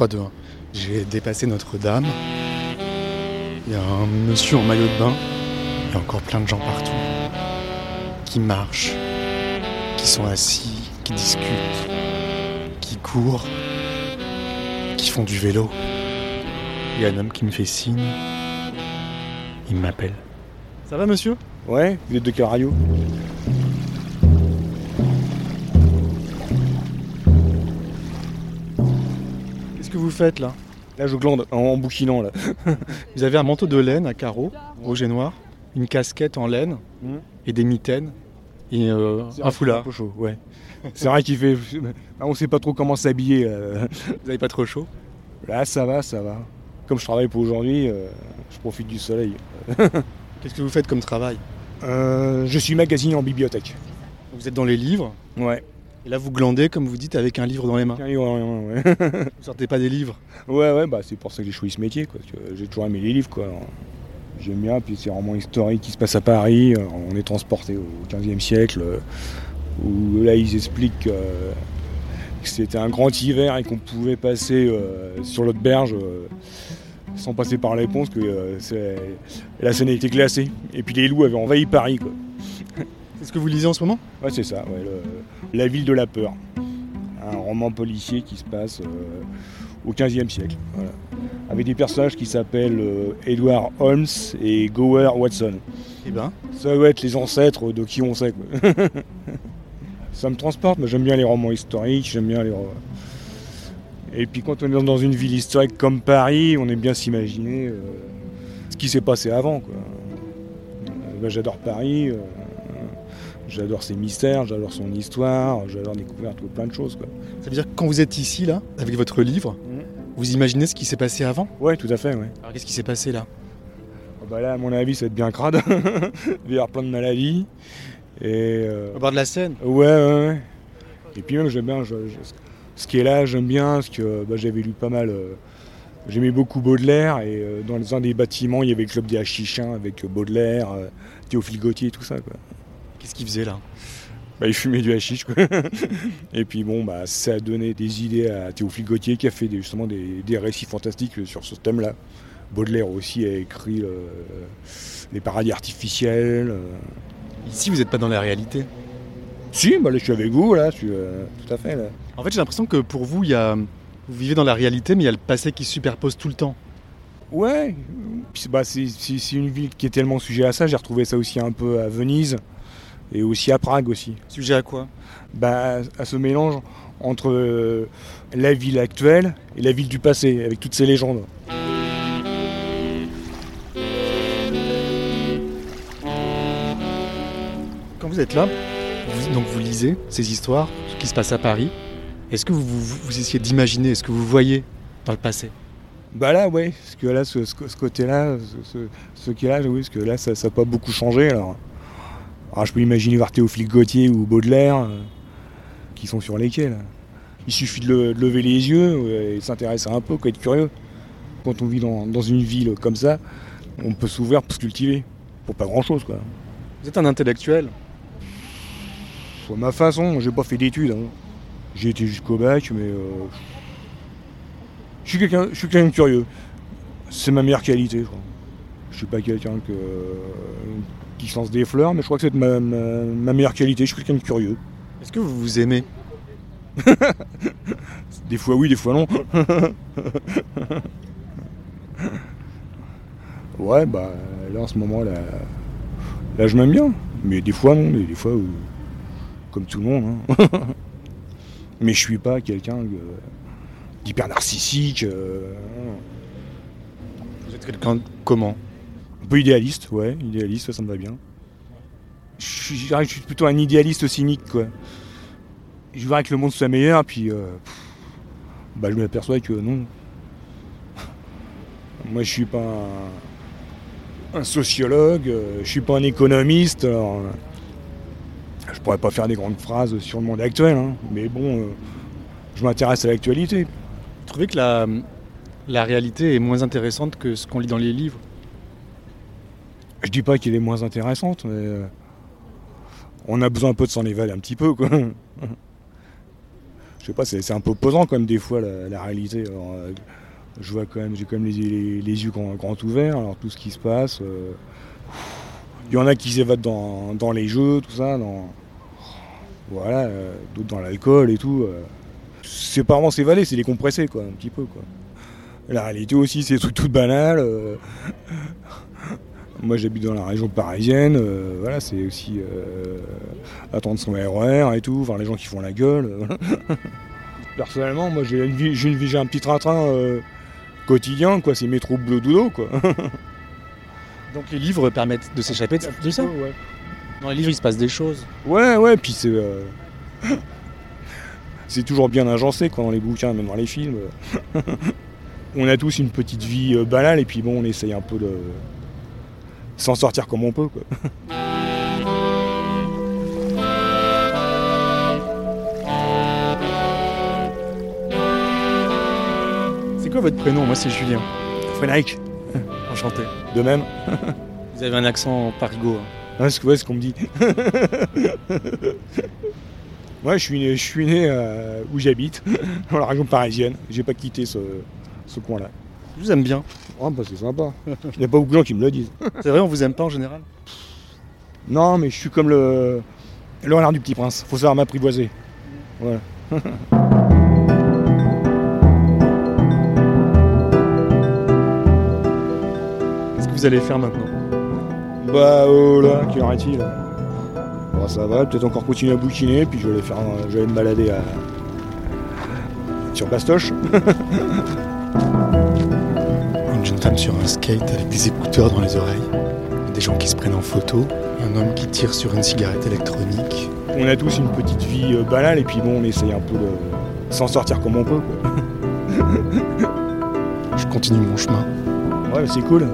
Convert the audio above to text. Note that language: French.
3, 2, 1. J'ai dépassé Notre-Dame. Il y a un monsieur en maillot de bain. Il y a encore plein de gens partout. Qui marchent, qui sont assis, qui discutent, qui courent, qui font du vélo. Il y a un homme qui me fait signe. Il m'appelle. Ça va monsieur? Ouais, vous êtes de quelle Qu'est-ce que vous faites là Là, je glande en bouquinant, là. Vous avez un manteau de laine à carreaux, rouge et noir, une casquette en laine Hmm. et des mitaines et euh, un Un foulard. peu chaud, ouais. C'est vrai qu'il fait. On sait pas trop comment s'habiller. là. Vous n'avez pas trop chaud Là, ça va, ça va. Comme je travaille pour aujourd'hui, euh, je profite du soleil. Qu'est-ce que vous faites comme travail Euh, je suis magazine en bibliothèque. Vous êtes dans les livres Ouais. Et là vous glandez comme vous dites avec un livre dans les mains. Ouais, ouais, ouais. Vous sortez pas des livres. Ouais, ouais, bah c'est pour ça que j'ai choisi ce métier, quoi. parce que J'ai toujours aimé les livres, quoi. J'aime bien, puis c'est un roman historique qui se passe à Paris. euh, On est transporté au 15e siècle, euh, où là ils expliquent euh, que c'était un grand hiver et qu'on pouvait passer euh, sur l'autre berge euh, sans passer par les ponts, parce que la Seine était glacée. Et puis les loups avaient envahi Paris, quoi. C'est ce que vous lisez en ce moment? Ouais, c'est ça, ouais, le- La ville de la peur. Un roman policier qui se passe euh, au XVe siècle. voilà. Avec des personnages qui s'appellent euh, Edward Holmes et Gower Watson. Eh ben, Ça doit être les ancêtres de qui on sait. quoi. ça me transporte, mais j'aime bien les romans historiques, j'aime bien les. Et puis quand on est dans une ville historique comme Paris, on aime bien s'imaginer euh, ce qui s'est passé avant. quoi. Bah, j'adore Paris, j'adore ses mystères, j'adore son histoire, j'adore découvrir tout plein de choses. Quoi. ça veut dire que quand vous êtes ici là, avec votre livre, vous imaginez ce qui s'est passé avant? Ouais, tout à fait, ouais. Alors qu'est-ce qui s'est passé là? Ah Bah là, à mon avis, ça va être bien crade. Il va y avoir plein de maladies. Et, euh, Au bord de la Seine Ouais, ouais, ouais. Et puis même, j'aime bien je- je- ce qui est là, j'aime bien, parce que bah, j'avais lu pas mal. euh, J'aimais beaucoup Baudelaire, et euh, dans un des bâtiments, il y avait le club des Hachichins avec Baudelaire, Théophile Gautier, tout ça. Quoi. Qu'est-ce qu'il faisait là? Bah, il fumait du hashish, quoi. et puis bon, bah, ça a donné des idées à Théophile Gautier, qui a fait des- justement des, des récits fantastiques sur ce thème-là. Baudelaire aussi a écrit euh, Les paradis artificiels. euh. Ici vous n'êtes pas dans la réalité? Si, bah, là, je suis avec vous, là, je suis, euh, tout à fait, là. En fait j'ai l'impression que pour vous, il y a... vous vivez dans la réalité mais il y a le passé qui se superpose tout le temps. Ouais, bah, c'est une ville qui est tellement sujet à ça. J'ai retrouvé ça aussi un peu à Venise et aussi à Prague aussi. Sujet à quoi? Bah, à ce mélange entre euh, la ville actuelle et la ville du passé, avec toutes ces légendes. Quand vous êtes là, vous, donc vous lisez ces histoires, ce qui se passe à Paris. Est-ce que vous, vous, vous essayez d'imaginer, est-ce que vous voyez dans le passé? Bah là, ouais, parce que là, ce, ce- ce côté-là, ce, ce- ce qui est là, oui, parce que là, ça n'a pas beaucoup changé. Alors, Alors, je peux imaginer voir Théophile Gautier ou Baudelaire euh, qui sont sur les quais, là. Il suffit de, le- de lever les yeux ouais, et s'intéresser un peu, quoi, être curieux. Quand on vit dans, dans une ville comme ça, on peut s'ouvrir pour se cultiver. Pour pas grand-chose, quoi. Vous êtes un intellectuel. Faut ma façon, j'ai pas fait d'études. hein. J'ai été jusqu'au bac, mais... euh, je suis quelqu'un je suis quelqu'un de curieux. C'est ma meilleure qualité, je crois. Je suis pas quelqu'un que, qui se lance des fleurs, mais je crois que c'est ma, ma- ma meilleure qualité. Je suis quelqu'un de curieux. Est-ce que vous vous aimez? Des fois oui, des fois non. ouais, bah là en ce moment, là, là je m'aime bien. Mais des fois non, mais des fois, euh, comme tout le monde. hein. mais je suis pas quelqu'un d'hyper narcissique. euh, Vous êtes quelqu'un de comment? Peu idéaliste, ouais, idéaliste, ça, ça me va bien. Je suis, plutôt un idéaliste cynique, quoi. Je voudrais que le monde soit meilleur, puis euh, bah, je m'aperçois que non. Moi, je suis pas un, sociologue, euh, je suis pas un économiste. alors, euh, je pourrais pas faire des grandes phrases sur le monde actuel, hein, mais bon, je m'intéresse à l'actualité. Vous trouvez que la, la réalité est moins intéressante que ce qu'on lit dans les livres? Je dis pas qu'elle est moins intéressante, mais euh, on a besoin un peu de s'en évader un petit peu, quoi. je sais pas, c'est un peu posant quand même des fois la, réalité. Euh, je vois quand même, j'ai quand même les, yeux grands, ouverts, alors tout ce qui se passe. Euh, il y en a qui s'évadent dans, les jeux, tout ça, dans, voilà, euh, d'autres dans l'alcool et tout. c'est pas vraiment s'évader, c'est les compresser quoi, un petit peu quoi. La réalité aussi, c'est des trucs tout banal. Moi j'habite dans la région parisienne, voilà, c'est aussi attendre son RER et tout, voir les gens qui font la gueule. Personnellement, moi j'ai une vie, j'ai un petit train-train euh, quotidien, quoi, c'est métro bleu dodo, quoi. Donc les livres permettent de s'échapper de, ça ouais. Dans les livres, il se passe des choses. Ouais, ouais, puis c'est. Euh, c'est toujours bien agencé, quoi, dans les bouquins, même dans les films. on a tous une petite vie euh, banale, et puis bon, on essaye un peu de. S'en sortir comme on peut, quoi. C'est quoi votre prénom? Moi, c'est Julien. Frédéric. Enchanté. De même. Vous avez un accent parigo. Hein. Ouais, c'est ce qu'on me dit? Moi, je suis né, je suis né euh, où j'habite, dans la région parisienne. J'ai pas quitté ce, coin-là. Je vous aime bien. Ah, bah, c'est sympa. Il n'y a pas beaucoup de gens qui me le disent. C'est vrai, on vous aime pas en général? Non, mais je suis comme le, le renard du petit prince. Faut savoir m'apprivoiser. Voilà. vous allez faire maintenant? Bah oh là, quelle heure est-il? Bon ça va, peut-être encore continuer à bouquiner, puis je vais aller faire je vais me balader à... sur Bastoche. Femme sur un skate avec des écouteurs dans les oreilles, des gens qui se prennent en photo, un homme qui tire sur une cigarette électronique. On a tous une petite vie euh, banale et puis bon on essaye un peu de s'en sortir comme on peut. je continue mon chemin. Ouais c'est cool.